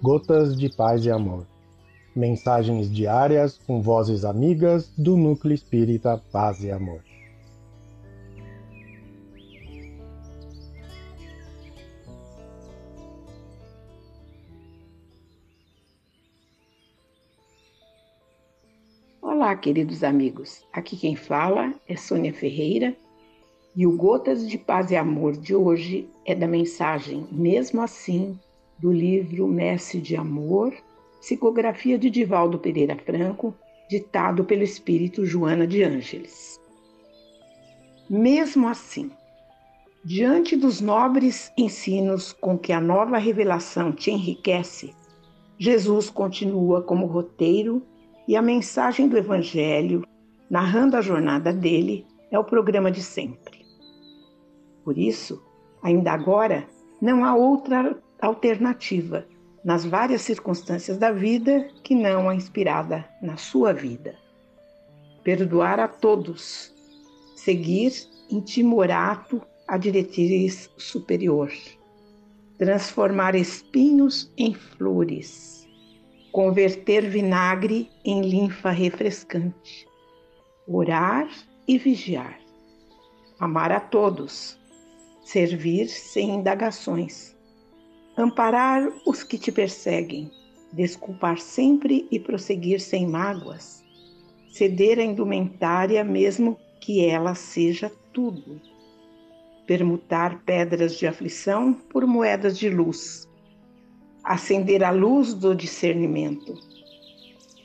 Gotas de Paz e Amor. Mensagens diárias com vozes amigas do Núcleo Espírita Paz e Amor. Olá, queridos amigos. Aqui quem fala é Sônia Ferreira e o Gotas de Paz e Amor de hoje é da mensagem Mesmo Assim, do livro Mestre de Amor, psicografia de Divaldo Pereira Franco, ditado pelo espírito Joana de Ângeles. Mesmo assim, diante dos nobres ensinos com que a nova revelação te enriquece, Jesus continua como roteiro e a mensagem do Evangelho, narrando a jornada dele, é o programa de sempre. Por isso, ainda agora, não há outra alternativa nas várias circunstâncias da vida que não a inspirada na sua vida. Perdoar a todos, seguir intimorato a diretriz superior, transformar espinhos em flores, converter vinagre em linfa refrescante, orar e vigiar, amar a todos, servir sem indagações, amparar os que te perseguem, desculpar sempre e prosseguir sem mágoas, ceder a indumentária mesmo que ela seja tudo, permutar pedras de aflição por moedas de luz, acender a luz do discernimento,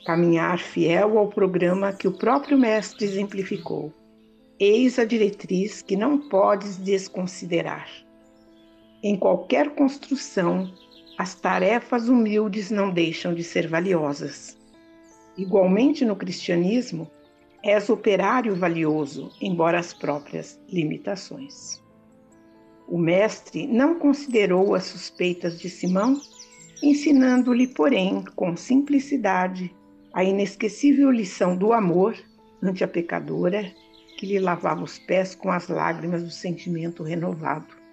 caminhar fiel ao programa que o próprio Mestre exemplificou Eis a diretriz que não podes desconsiderar. Em qualquer construção, as tarefas humildes não deixam de ser valiosas. Igualmente no cristianismo, és operário valioso, embora as próprias limitações. O mestre não considerou as suspeitas de Simão, ensinando-lhe, porém, com simplicidade, a inesquecível lição do amor ante a pecadora que lhe lavava os pés com as lágrimas do sentimento renovado.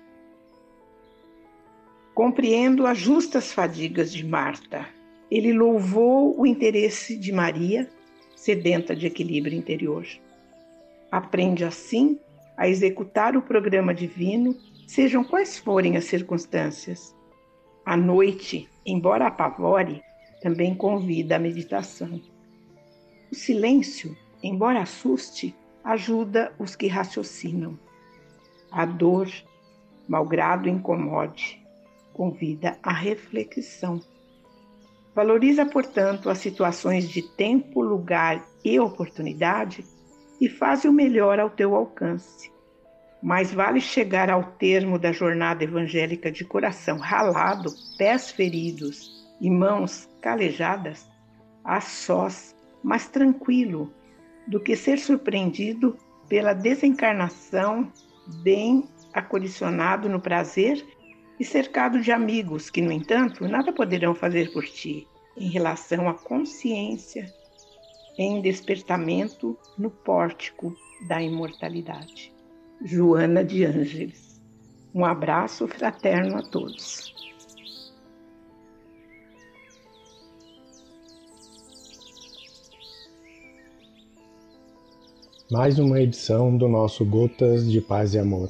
Compreendo as justas fadigas de Marta. Ele louvou o interesse de Maria, sedenta de equilíbrio interior. Aprende assim a executar o programa divino, sejam quais forem as circunstâncias. A noite, embora apavore, também convida à meditação. O silêncio, embora assuste, ajuda os que raciocinam. A dor, malgrado incomode, convida à reflexão. Valoriza, portanto, as situações de tempo, lugar e oportunidade e faz o melhor ao teu alcance. Mais vale chegar ao termo da jornada evangélica de coração ralado, pés feridos e mãos calejadas, a sós, mas tranquilo, do que ser surpreendido pela desencarnação, bem acondicionado no prazer e cercado de amigos que, no entanto, nada poderão fazer por ti em relação à consciência em despertamento no pórtico da imortalidade. Joana de Ângeles. Um abraço fraterno a todos. mais uma edição do nosso Gotas de Paz e Amor.